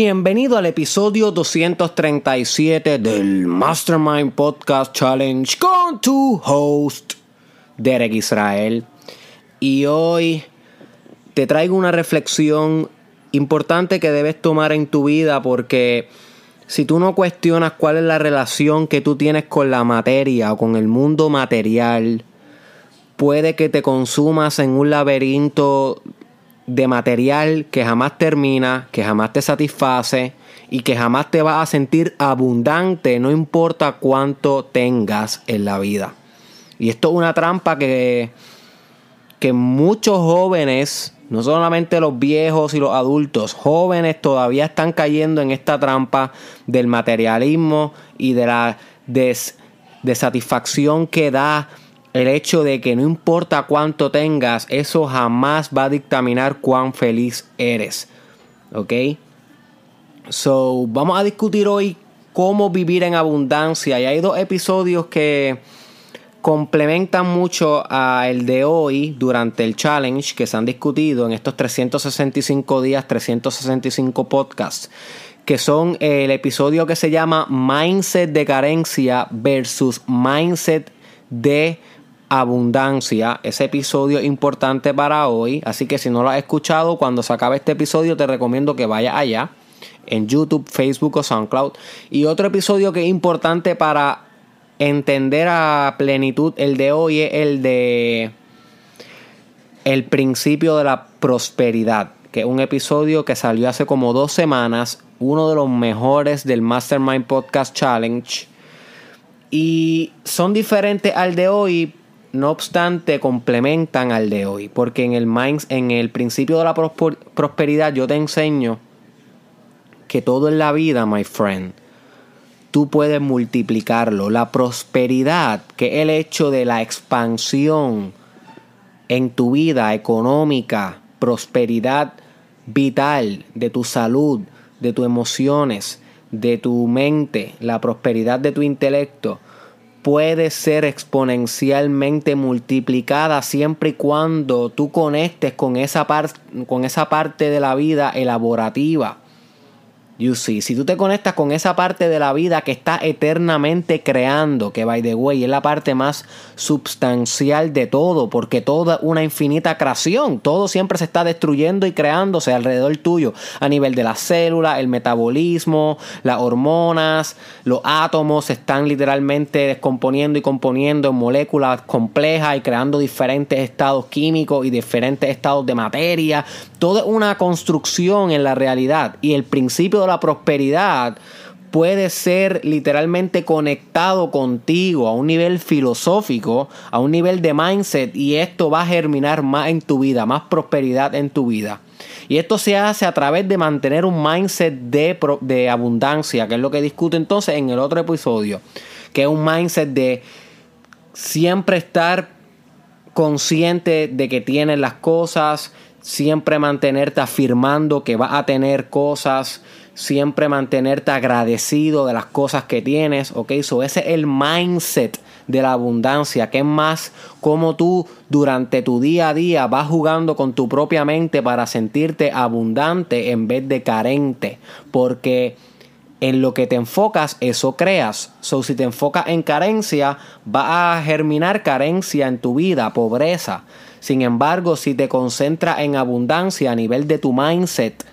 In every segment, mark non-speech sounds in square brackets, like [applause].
Bienvenido al episodio 237 del Mastermind Podcast Challenge con tu host, Derek Israel. Y hoy te traigo una reflexión importante que debes tomar en tu vida porque si tú no cuestionas cuál es la relación que tú tienes con la materia o con el mundo material, puede que te consumas en un laberinto de material que jamás termina, que jamás te satisface y que jamás te vas a sentir abundante, no importa cuánto tengas en la vida. Y esto es una trampa que, que muchos jóvenes, no solamente los viejos y los adultos, jóvenes todavía están cayendo en esta trampa del materialismo y de la desatisfacción que da el hecho de que no importa cuánto tengas, eso jamás va a dictaminar cuán feliz eres. ¿Ok? So, vamos a discutir hoy cómo vivir en abundancia. Y hay dos episodios que complementan mucho a el de hoy durante el challenge que se han discutido en estos 365 días, 365 podcasts, que son el episodio que se llama Mindset de carencia versus Mindset de abundancia. Ese episodio importante para hoy. Así que si no lo has escuchado, cuando se acabe este episodio, te recomiendo que vayas allá. En YouTube, Facebook o SoundCloud. Y otro episodio que es importante para entender a plenitud el de hoy es el de el principio de la prosperidad, que es un episodio que salió hace como dos semanas, uno de los mejores del Mastermind Podcast Challenge. Y son diferentes al de hoy no obstante, complementan al de hoy. Porque en el, en el principio de la prosperidad yo te enseño que todo en la vida, my friend, tú puedes multiplicarlo. La prosperidad, que es el hecho de la expansión en tu vida económica, prosperidad vital, de tu salud, de tus emociones, de tu mente, la prosperidad de tu intelecto puede ser exponencialmente multiplicada siempre y cuando tú conectes con esa, con esa parte de la vida elaborativa You see, si tú te conectas con esa parte de la vida que está eternamente creando, que by the way es la parte más substancial de todo, porque toda una infinita creación, todo siempre se está destruyendo y creándose alrededor tuyo, a nivel de las células, el metabolismo, las hormonas, los átomos se están literalmente descomponiendo y componiendo en moléculas complejas y creando diferentes estados químicos y diferentes estados de materia. Todo es una construcción en la realidad y el principio de la prosperidad puede ser literalmente conectado contigo a un nivel filosófico, a un nivel de mindset y esto va a germinar más en tu vida, más prosperidad en tu vida. Y esto se hace a través de mantener un mindset de, de abundancia, que es lo que discuto entonces en el otro episodio, que es un mindset de siempre estar consciente de que tienes las cosas, siempre mantenerte afirmando que vas a tener cosas, siempre mantenerte agradecido de las cosas que tienes, ok, so ese es el mindset de la abundancia, que es más como tú durante tu día a día vas jugando con tu propia mente para sentirte abundante en vez de carente, porque en lo que te enfocas, eso creas. So, si te enfocas en carencia, va a germinar carencia en tu vida, pobreza. Sin embargo, si te concentras en abundancia a nivel de tu mindset,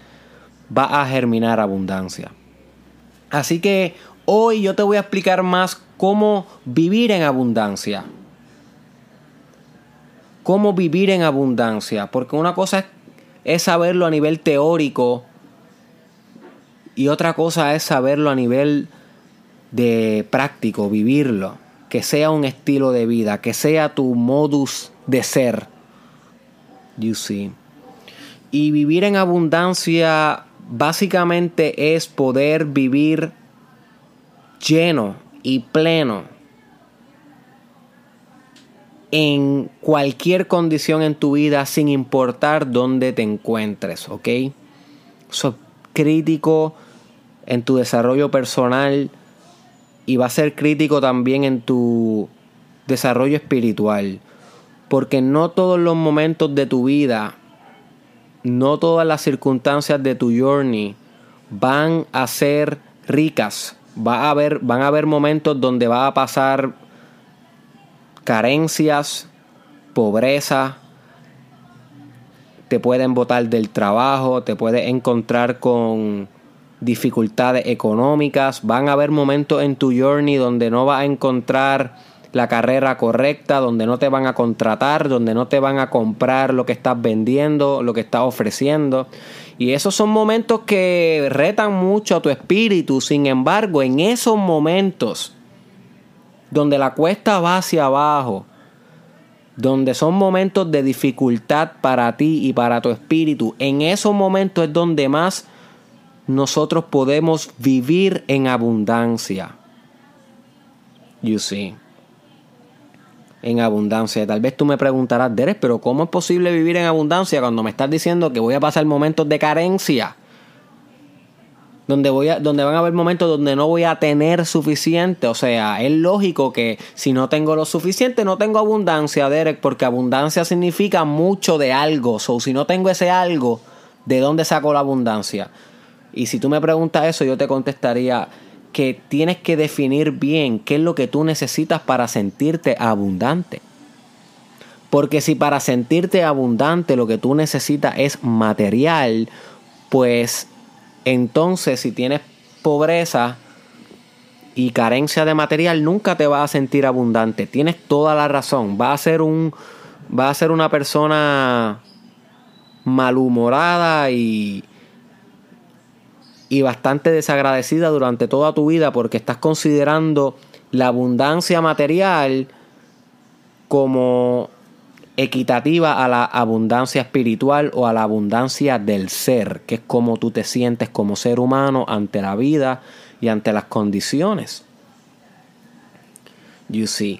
va a germinar abundancia. Así que hoy yo te voy a explicar más cómo vivir en abundancia. Cómo vivir en abundancia. Porque una cosa es saberlo a nivel teórico y otra cosa es saberlo a nivel de práctico, vivirlo. Que sea un estilo de vida, que sea tu modus de ser. You see. Y vivir en abundancia básicamente es poder vivir lleno y pleno en cualquier condición en tu vida sin importar dónde te encuentres, ¿ok? Eso es crítico en tu desarrollo personal y va a ser crítico también en tu desarrollo espiritual. Porque no todos los momentos de tu vida no todas las circunstancias de tu journey van a ser ricas. Va a haber, van a haber momentos donde va a pasar carencias, pobreza, te pueden botar del trabajo, te puedes encontrar con dificultades económicas, van a haber momentos en tu journey donde no vas a encontrar la carrera correcta, donde no te van a contratar, donde no te van a comprar lo que estás vendiendo, lo que estás ofreciendo. Y esos son momentos que retan mucho a tu espíritu. Sin embargo, en esos momentos donde la cuesta va hacia abajo, donde son momentos de dificultad para ti y para tu espíritu, en esos momentos es donde más nosotros podemos vivir en abundancia. You see en abundancia. Tal vez tú me preguntarás, Derek, pero ¿cómo es posible vivir en abundancia cuando me estás diciendo que voy a pasar momentos de carencia? Donde, voy a, donde van a haber momentos donde no voy a tener suficiente. O sea, es lógico que si no tengo lo suficiente, no tengo abundancia, Derek, porque abundancia significa mucho de algo. O si no tengo ese algo, ¿de dónde saco la abundancia? Y si tú me preguntas eso, yo te contestaría, que tienes que definir bien qué es lo que tú necesitas para sentirte abundante. Porque si para sentirte abundante lo que tú necesitas es material, pues entonces si tienes pobreza y carencia de material, nunca te vas a sentir abundante. Tienes toda la razón. Va a ser un va a ser una persona malhumorada y y bastante desagradecida durante toda tu vida porque estás considerando la abundancia material como equitativa a la abundancia espiritual o a la abundancia del ser, que es como tú te sientes como ser humano ante la vida y ante las condiciones. You see.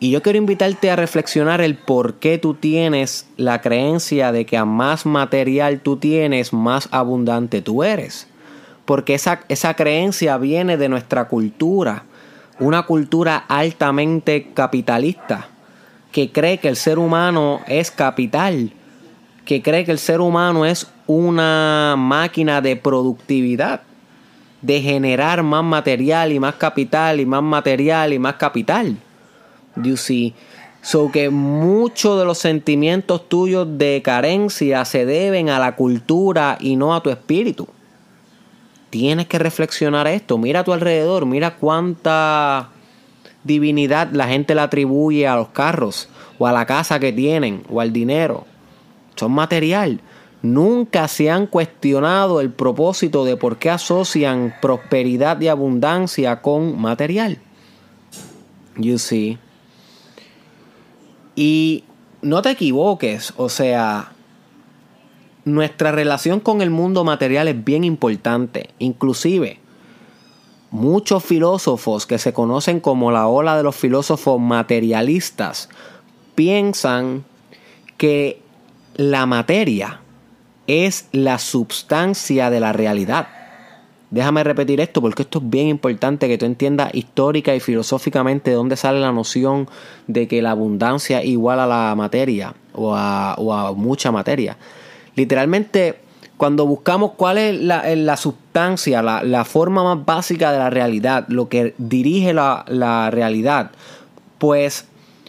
Y yo quiero invitarte a reflexionar el por qué tú tienes la creencia de que a más material tú tienes, más abundante tú eres. Porque esa, esa creencia viene de nuestra cultura, una cultura altamente capitalista, que cree que el ser humano es capital, que cree que el ser humano es una máquina de productividad, de generar más material y más capital y más material y más capital. You see. So que muchos de los sentimientos tuyos de carencia se deben a la cultura y no a tu espíritu. Tienes que reflexionar esto. Mira a tu alrededor, mira cuánta divinidad la gente le atribuye a los carros, o a la casa que tienen, o al dinero. Son material. Nunca se han cuestionado el propósito de por qué asocian prosperidad y abundancia con material. You see. Y no te equivoques, o sea, nuestra relación con el mundo material es bien importante. Inclusive, muchos filósofos que se conocen como la ola de los filósofos materialistas piensan que la materia es la substancia de la realidad. Déjame repetir esto porque esto es bien importante que tú entiendas histórica y filosóficamente de dónde sale la noción de que la abundancia es igual a la materia o a, mucha materia. Literalmente, cuando buscamos cuál es la, la sustancia, la, forma más básica de la realidad, lo que dirige la, realidad, pues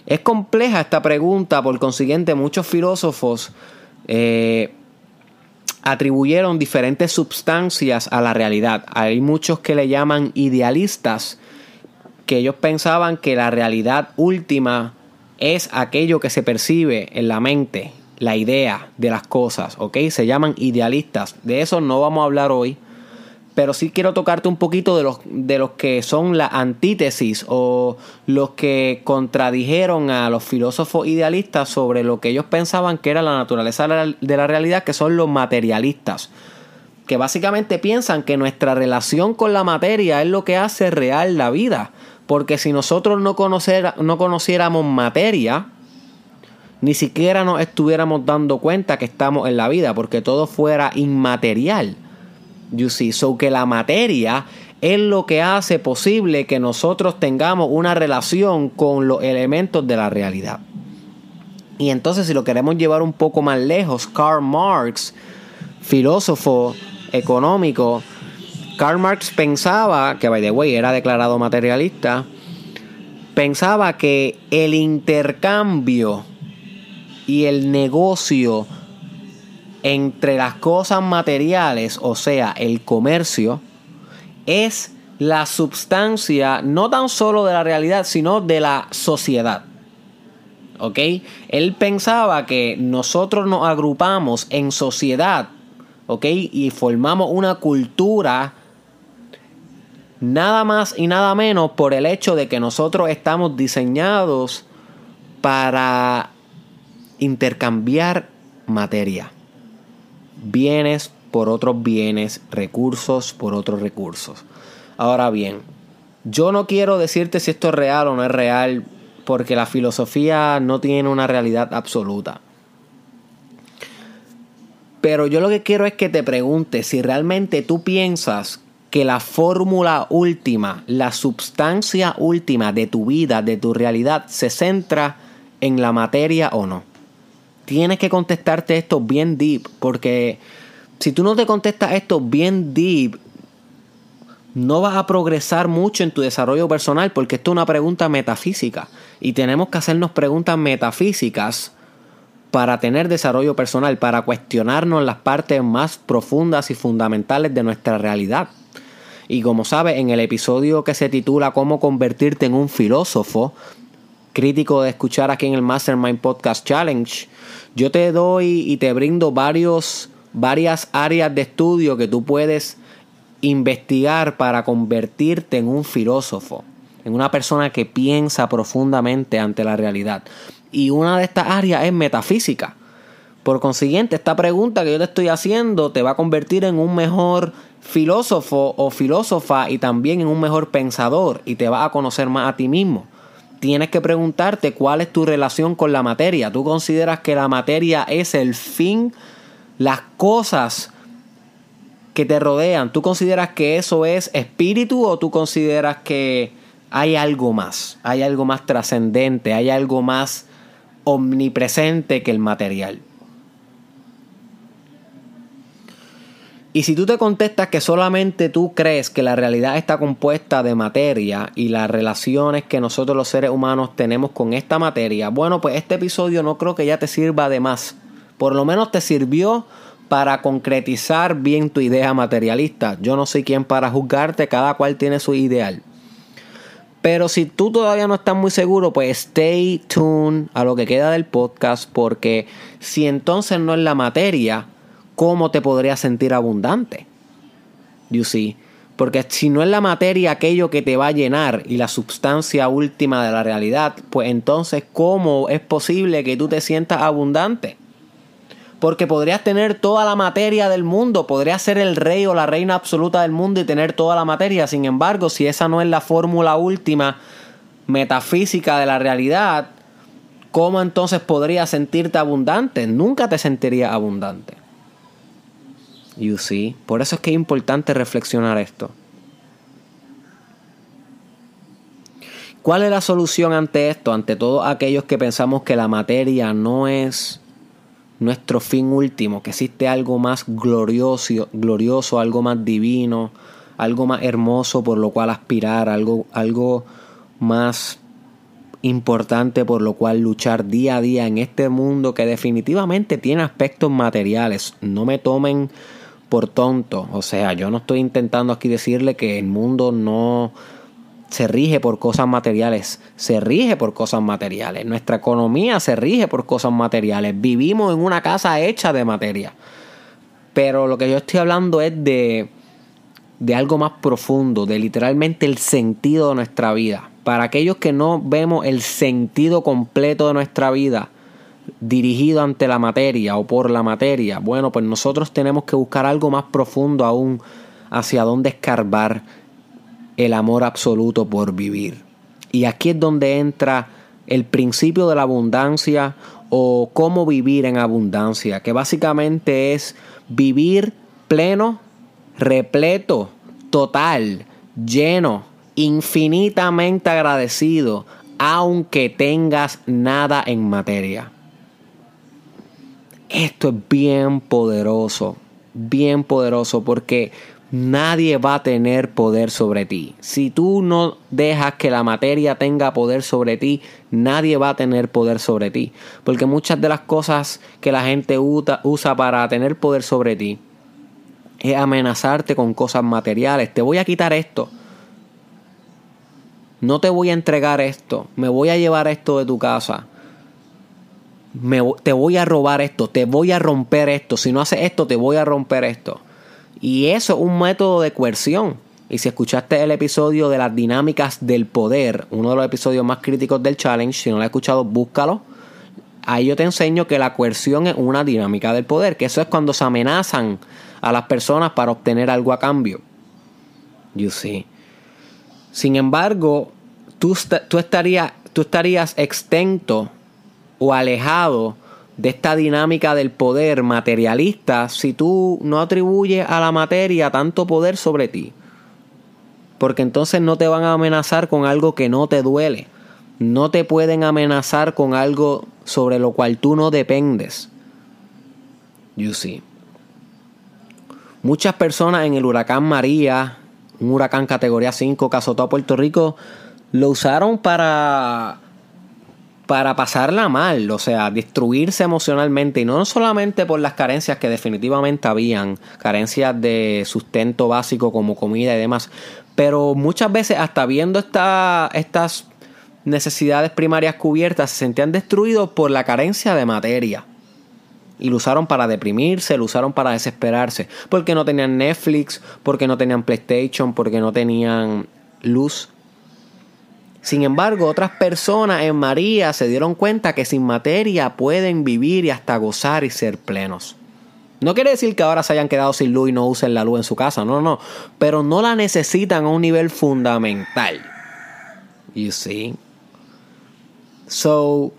es compleja esta pregunta, por consiguiente muchos filósofos eh, atribuyeron diferentes sustancias a la realidad. Hay muchos que le llaman idealistas, que ellos pensaban que la realidad última es aquello que se percibe en la mente, la idea de las cosas, ¿ok? Se llaman idealistas. De eso no vamos a hablar hoy, pero sí quiero tocarte un poquito de los, de los que son la antítesis o los que contradijeron a los filósofos idealistas sobre lo que ellos pensaban que era la naturaleza de la realidad, que son los materialistas. Que básicamente piensan que nuestra relación con la materia es lo que hace real la vida. Porque si nosotros no, no conociéramos materia, ni siquiera nos estuviéramos dando cuenta que estamos en la vida, porque todo fuera inmaterial. You see, so que la materia es lo que hace posible que nosotros tengamos una relación con los elementos de la realidad. Y entonces si lo queremos llevar un poco más lejos, Karl Marx, filósofo económico, Karl Marx pensaba, que by the way era declarado materialista, pensaba que el intercambio y el negocio entre las cosas materiales, o sea, el comercio, es la substancia no tan solo de la realidad, sino de la sociedad. ¿Ok? Él pensaba que nosotros nos agrupamos en sociedad, ¿ok? Y formamos una cultura nada más y nada menos por el hecho de que nosotros estamos diseñados para intercambiar materia. Bienes por otros bienes, recursos por otros recursos. Ahora bien, yo no quiero decirte si esto es real o no es real, porque la filosofía no tiene una realidad absoluta. Pero yo lo que quiero es que te preguntes si realmente tú piensas que la fórmula última, la sustancia última de tu vida, de tu realidad, se centra en la materia o no. Tienes que contestarte esto bien deep, porque si tú no te contestas esto bien deep, no vas a progresar mucho en tu desarrollo personal, porque esto es una pregunta metafísica. Y tenemos que hacernos preguntas metafísicas para tener desarrollo personal, para cuestionarnos las partes más profundas y fundamentales de nuestra realidad. Y como sabes, en el episodio que se titula Cómo convertirte en un filósofo, crítico de escuchar aquí en el Mastermind Podcast Challenge, yo te doy y te brindo varios, varias áreas de estudio que tú puedes investigar para convertirte en un filósofo, en una persona que piensa profundamente ante la realidad. Y una de estas áreas es metafísica. Por consiguiente, esta pregunta que yo te estoy haciendo te va a convertir en un mejor filósofo o filósofa y también en un mejor pensador y te vas a conocer más a ti mismo. Tienes que preguntarte cuál es tu relación con la materia. ¿Tú consideras que la materia es el fin? Las cosas que te rodean, ¿tú consideras que eso es espíritu o tú consideras que hay algo más? Hay algo más trascendente, hay algo más omnipresente que el material. Y si tú te contestas que solamente tú crees que la realidad está compuesta de materia y las relaciones que nosotros los seres humanos tenemos con esta materia, bueno, pues este episodio no creo que ya te sirva de más. Por lo menos te sirvió para concretizar bien tu idea materialista. Yo no soy quien para juzgarte, cada cual tiene su ideal. Pero si tú todavía no estás muy seguro, pues stay tuned a lo que queda del podcast, porque si entonces no es la materia, cómo te podrías sentir abundante. You see? Porque si no es la materia aquello que te va a llenar y la sustancia última de la realidad, pues entonces ¿cómo es posible que tú te sientas abundante? Porque podrías tener toda la materia del mundo, podrías ser el rey o la reina absoluta del mundo y tener toda la materia. Sin embargo, si esa no es la fórmula última metafísica de la realidad, ¿cómo entonces podrías sentirte abundante? Nunca te sentirías abundante. You see. Por eso es que es importante reflexionar esto. ¿Cuál es la solución ante esto? Ante todos aquellos que pensamos que la materia no es nuestro fin último, que existe algo más glorioso, glorioso, algo más divino, algo más hermoso por lo cual aspirar, algo, algo más importante por lo cual luchar día a día en este mundo que definitivamente tiene aspectos materiales. No me tomen por tonto. O sea, yo no estoy intentando aquí decirle que el mundo no se rige por cosas materiales, se rige por cosas materiales. Nuestra economía se rige por cosas materiales. Vivimos en una casa hecha de materia. Pero lo que yo estoy hablando es de, de algo más profundo, de literalmente el sentido de nuestra vida. Para aquellos que no vemos el sentido completo de nuestra vida, dirigido ante la materia o por la materia, bueno, pues nosotros tenemos que buscar algo más profundo aún hacia dónde escarbar el amor absoluto por vivir. Y aquí es donde entra el principio de la abundancia o cómo vivir en abundancia, que básicamente es vivir pleno, repleto, total, lleno, infinitamente agradecido, aunque tengas nada en materia. Esto es bien poderoso, bien poderoso porque nadie va a tener poder sobre ti. Si tú no dejas que la materia tenga poder sobre ti, nadie va a tener poder sobre ti. Porque muchas de las cosas que la gente usa para tener poder sobre ti es amenazarte con cosas materiales. Te voy a quitar esto. No te voy a entregar esto. Me voy a llevar esto de tu casa. Te voy a robar esto. Te voy a romper esto. Si no haces esto, te voy a romper esto. Y eso es un método de coerción. Y si escuchaste el episodio de las dinámicas del poder, uno de los episodios más críticos del challenge, si no lo has escuchado, búscalo. Ahí yo te enseño que la coerción es una dinámica del poder, que eso es cuando se amenazan a las personas para obtener algo a cambio. You see. Sin embargo, tú, tú, estarías, tú estarías extento o alejado de esta dinámica del poder materialista si tú no atribuyes a la materia tanto poder sobre ti. Porque entonces no te van a amenazar con algo que no te duele. No te pueden amenazar con algo sobre lo cual tú no dependes. You see. Muchas personas en el huracán María, un huracán categoría 5 que azotó a Puerto Rico, lo usaron para para pasarla mal, o sea, destruirse emocionalmente y no solamente por las carencias que definitivamente habían, carencias de sustento básico como comida y demás, pero muchas veces hasta viendo estas necesidades primarias cubiertas se sentían destruidos por la carencia de materia. Y lo usaron para deprimirse, lo usaron para desesperarse, porque no tenían Netflix, porque no tenían PlayStation, porque no tenían luz sin embargo, otras personas en María se dieron cuenta que sin materia pueden vivir y hasta gozar y ser plenos. No quiere decir que ahora se hayan quedado sin luz y no usen la luz en su casa, no, no, pero no la necesitan a un nivel fundamental. You see? So,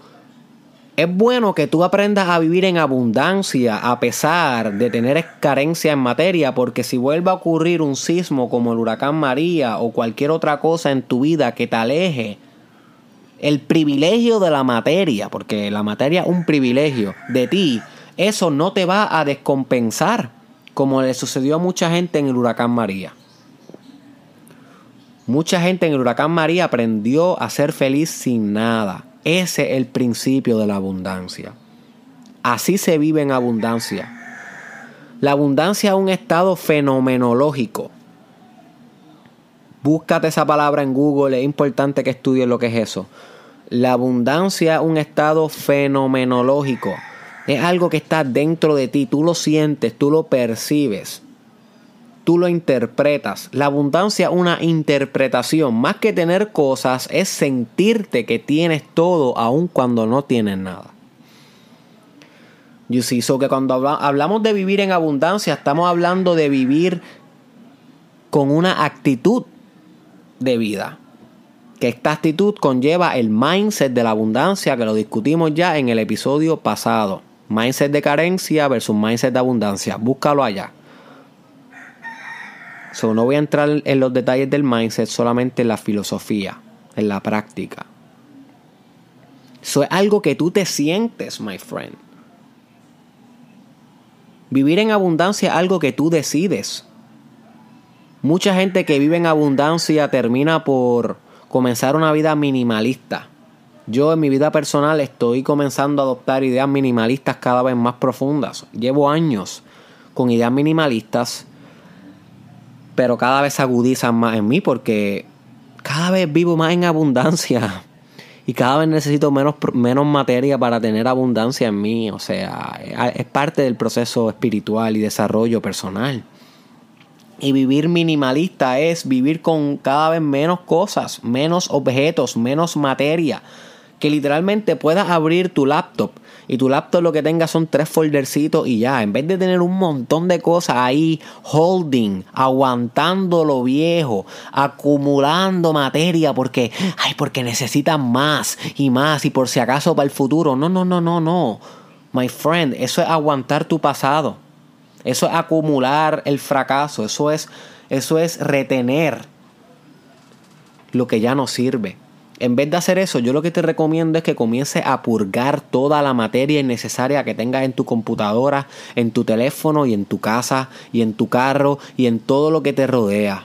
es bueno que tú aprendas a vivir en abundancia a pesar de tener carencia en materia, porque si vuelve a ocurrir un sismo como el huracán María o cualquier otra cosa en tu vida que te aleje el privilegio de la materia, porque la materia es un privilegio de ti, eso no te va a descompensar, como le sucedió a mucha gente en el huracán María. Mucha gente en el huracán María aprendió a ser feliz sin nada ese es el principio de la abundancia. Así se vive en abundancia. La abundancia es un estado fenomenológico. Búscate esa palabra en Google, es importante que estudies lo que es eso. La abundancia es un estado fenomenológico. Es algo que está dentro de ti, tú lo sientes, tú lo percibes tú lo interpretas. La abundancia es una interpretación. Más que tener cosas, es sentirte que tienes todo aun cuando no tienes nada. You see, so que cuando hablamos de vivir en abundancia, estamos hablando de vivir con una actitud de vida. Que esta actitud conlleva el mindset de la abundancia, que lo discutimos ya en el episodio pasado. Mindset de carencia versus mindset de abundancia. Búscalo allá. So, no voy a entrar en los detalles del mindset, solamente en la filosofía, en la práctica. Eso es algo que tú te sientes, my friend. Vivir en abundancia es algo que tú decides. Mucha gente que vive en abundancia termina por comenzar una vida minimalista. Yo en mi vida personal estoy comenzando a adoptar ideas minimalistas cada vez más profundas. Llevo años con ideas minimalistas pero cada vez se agudizan más en mí porque cada vez vivo más en abundancia [laughs] y cada vez necesito menos, menos materia para tener abundancia en mí. O sea, es parte del proceso espiritual y desarrollo personal. Y vivir minimalista es vivir con cada vez menos cosas, menos objetos, menos materia. Que literalmente puedas abrir tu laptop y tu laptop lo que tenga son tres foldercitos y ya, en vez de tener un montón de cosas ahí holding, aguantando lo viejo, acumulando materia porque ay, porque necesitan más y más y por si acaso para el futuro. No, no, no, no, no. My friend, eso es aguantar tu pasado. Eso es acumular el fracaso, eso es eso es retener lo que ya no sirve. En vez de hacer eso, yo lo que te recomiendo es que comiences a purgar toda la materia innecesaria que tengas en tu computadora, en tu teléfono y en tu casa y en tu carro y en todo lo que te rodea.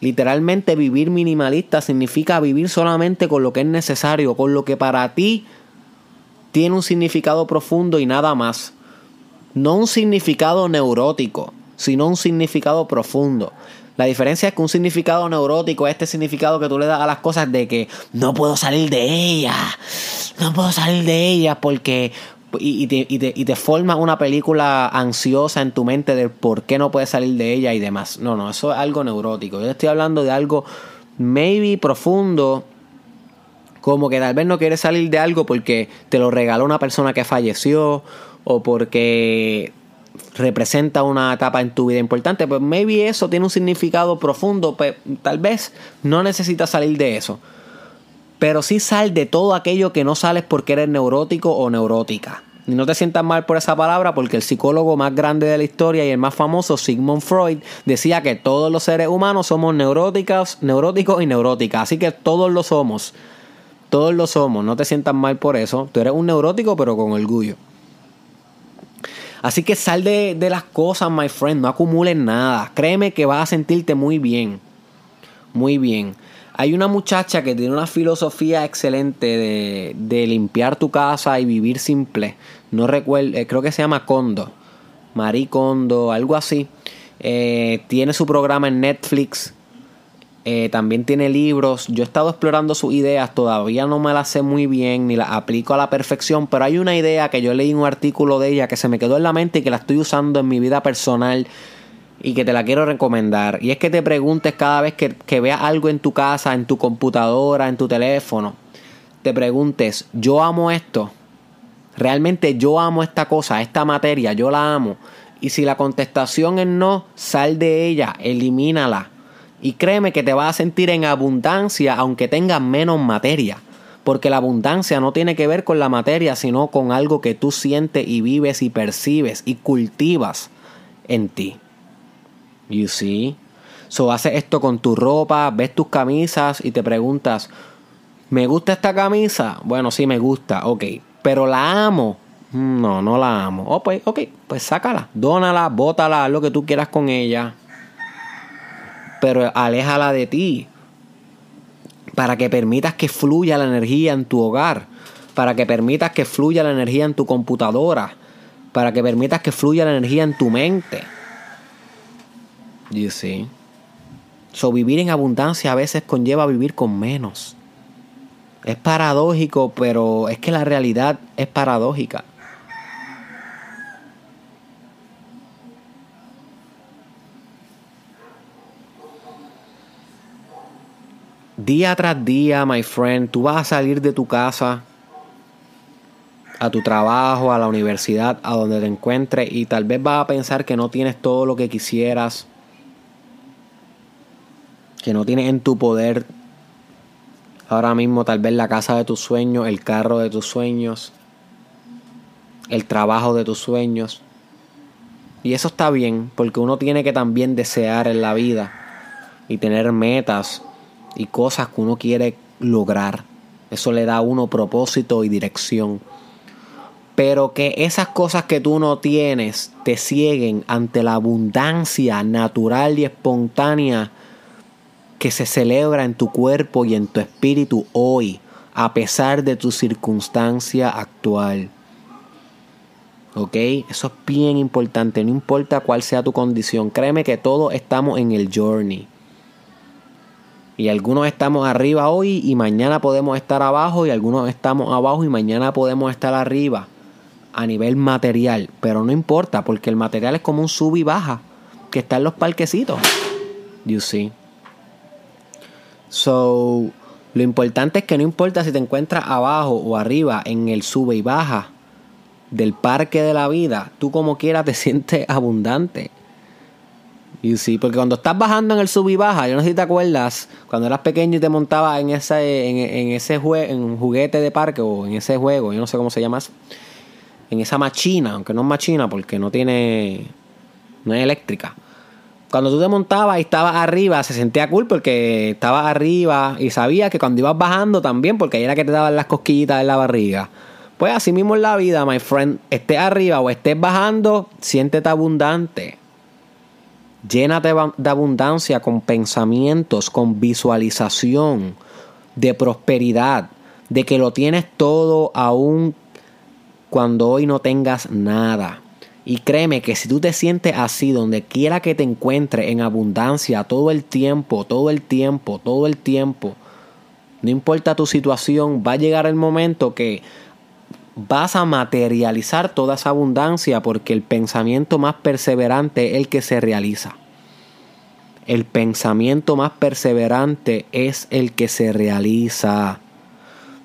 Literalmente vivir minimalista significa vivir solamente con lo que es necesario, con lo que para ti tiene un significado profundo y nada más. No un significado neurótico, sino un significado profundo. La diferencia es que un significado neurótico es este significado que tú le das a las cosas de que no puedo salir de ella, no puedo salir de ella porque... Y, te, y, te, forma una película ansiosa en tu mente de por qué no puedes salir de ella y demás. No, no, eso es algo neurótico. Yo estoy hablando de algo maybe profundo, como que tal vez no quieres salir de algo porque te lo regaló una persona que falleció o porque representa una etapa en tu vida importante, pues maybe eso tiene un significado profundo, pues tal vez no necesitas salir de eso. Pero sí sal de todo aquello que no sales porque eres neurótico o neurótica. Y no te sientas mal por esa palabra porque el psicólogo más grande de la historia y el más famoso, Sigmund Freud, decía que todos los seres humanos somos neuróticos, neuróticos y neuróticas. Así que todos lo somos. Todos lo somos. No te sientas mal por eso. Tú eres un neurótico pero con orgullo. Así que sal de, las cosas, my friend. No acumules nada. Créeme que vas a sentirte muy bien. Muy bien. Hay una muchacha que tiene una filosofía excelente de, limpiar tu casa y vivir simple. No recuerdo, eh, creo que se llama Kondo. Marie Kondo, algo así. Eh, tiene su programa en Netflix eh, también tiene libros. Yo he estado explorando sus ideas, todavía no me las sé muy bien ni las aplico a la perfección, pero hay una idea que yo leí un artículo de ella que se me quedó en la mente y que la estoy usando en mi vida personal y que te la quiero recomendar. Y es que te preguntes cada vez que, que veas algo en tu casa, en tu computadora, en tu teléfono, te preguntes, yo amo esto. Realmente yo amo esta cosa, esta materia, yo la amo. Y si la contestación es no, sal de ella, elimínala y créeme que te vas a sentir en abundancia aunque tengas menos materia. Porque la abundancia no tiene que ver con la materia, sino con algo que tú sientes y vives y percibes y cultivas en ti. You see? So haces esto con tu ropa, ves tus camisas y te preguntas, ¿me gusta esta camisa? Bueno, sí me gusta, ok. Pero la amo. No, no la amo. Oh, pues, ok, pues sácala, dónala, bótala, haz lo que tú quieras con ella pero aléjala de ti para que permitas que fluya la energía en tu hogar, para que permitas que fluya la energía en tu computadora, para que permitas que fluya la energía en tu mente. You see? So, vivir en abundancia a veces conlleva vivir con menos. Es paradójico, pero es que la realidad es paradójica. Día tras día, my friend, tú vas a salir de tu casa a tu trabajo, a la universidad, a donde te encuentres y tal vez vas a pensar que no tienes todo lo que quisieras, que no tienes en tu poder ahora mismo tal vez la casa de tus sueños, el carro de tus sueños, el trabajo de tus sueños. Y eso está bien, porque uno tiene que también desear en la vida y tener metas y cosas que uno quiere lograr. Eso le da a uno propósito y dirección. Pero que esas cosas que tú no tienes te cieguen ante la abundancia natural y espontánea que se celebra en tu cuerpo y en tu espíritu hoy, a pesar de tu circunstancia actual. ¿Ok? Eso es bien importante, no importa cuál sea tu condición. Créeme que todos estamos en el journey. Y algunos estamos arriba hoy y mañana podemos estar abajo y algunos estamos abajo y mañana podemos estar arriba a nivel material. Pero no importa porque el material es como un sub y baja que está en los parquecitos. You see. So, lo importante es que no importa si te encuentras abajo o arriba en el sube y baja del parque de la vida, tú como quieras te [laughs] sientes abundante. Y sí, porque cuando estás bajando en el sub y baja, yo no sé si te acuerdas, cuando eras pequeño y te montabas en ese, en, ese en juguete de parque o en ese juego, yo no sé cómo se llama en esa machina, aunque no es machina porque no tiene, no es eléctrica, cuando tú te montabas y estabas arriba, se sentía cool porque estabas arriba y sabía que cuando ibas bajando también, porque ahí era que te daban las cosquillitas en la barriga. Pues así mismo en la vida, my friend, estés arriba o estés bajando, siéntete abundante. Llénate de abundancia con pensamientos, con visualización de prosperidad, de que lo tienes todo aún cuando hoy no tengas nada. Y créeme que si tú te sientes así, donde quiera que te encuentres, en abundancia, todo el tiempo, todo el tiempo, todo el tiempo, no importa tu situación, va a llegar el momento que vas a materializar toda esa abundancia porque el pensamiento más perseverante es el que se realiza. El pensamiento más perseverante es el que se realiza.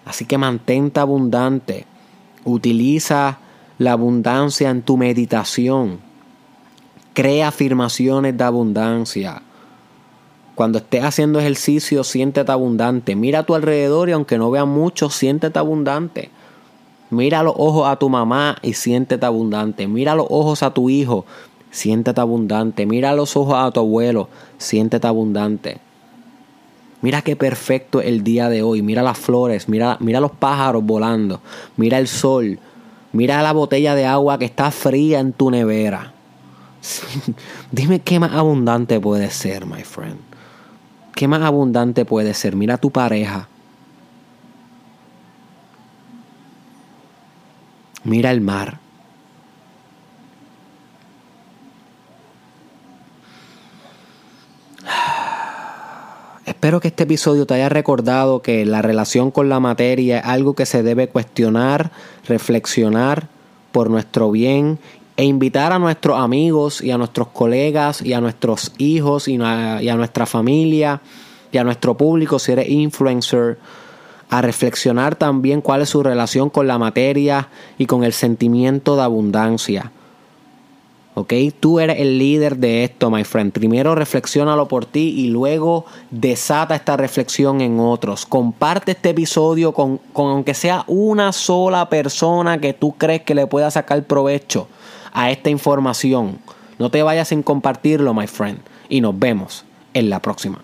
Así que mantente abundante. Utiliza la abundancia en tu meditación. Crea afirmaciones de abundancia. Cuando estés haciendo ejercicio, siéntete abundante. Mira a tu alrededor y aunque no veas mucho, siéntete abundante. Mira los ojos a tu mamá y siéntete abundante. Mira los ojos a tu hijo, siéntete abundante. Mira los ojos a tu abuelo, siéntete abundante. Mira qué perfecto el día de hoy. Mira las flores, mira, mira los pájaros volando. Mira el sol. Mira la botella de agua que está fría en tu nevera. [laughs] Dime qué más abundante puede ser, my friend. ¿Qué más abundante puede ser? Mira tu pareja. Mira el mar. Espero que este episodio te haya recordado que la relación con la materia es algo que se debe cuestionar, reflexionar por nuestro bien e invitar a nuestros amigos y a nuestros colegas y a nuestros hijos y a, nuestra familia y a nuestro público si eres influencer a reflexionar también cuál es su relación con la materia y con el sentimiento de abundancia. ¿Ok? Tú eres el líder de esto, my friend. Primero reflexionalo por ti y luego desata esta reflexión en otros. Comparte este episodio con, con aunque sea una sola persona que tú crees que le pueda sacar provecho a esta información. No te vayas sin compartirlo, my friend. Y nos vemos en la próxima.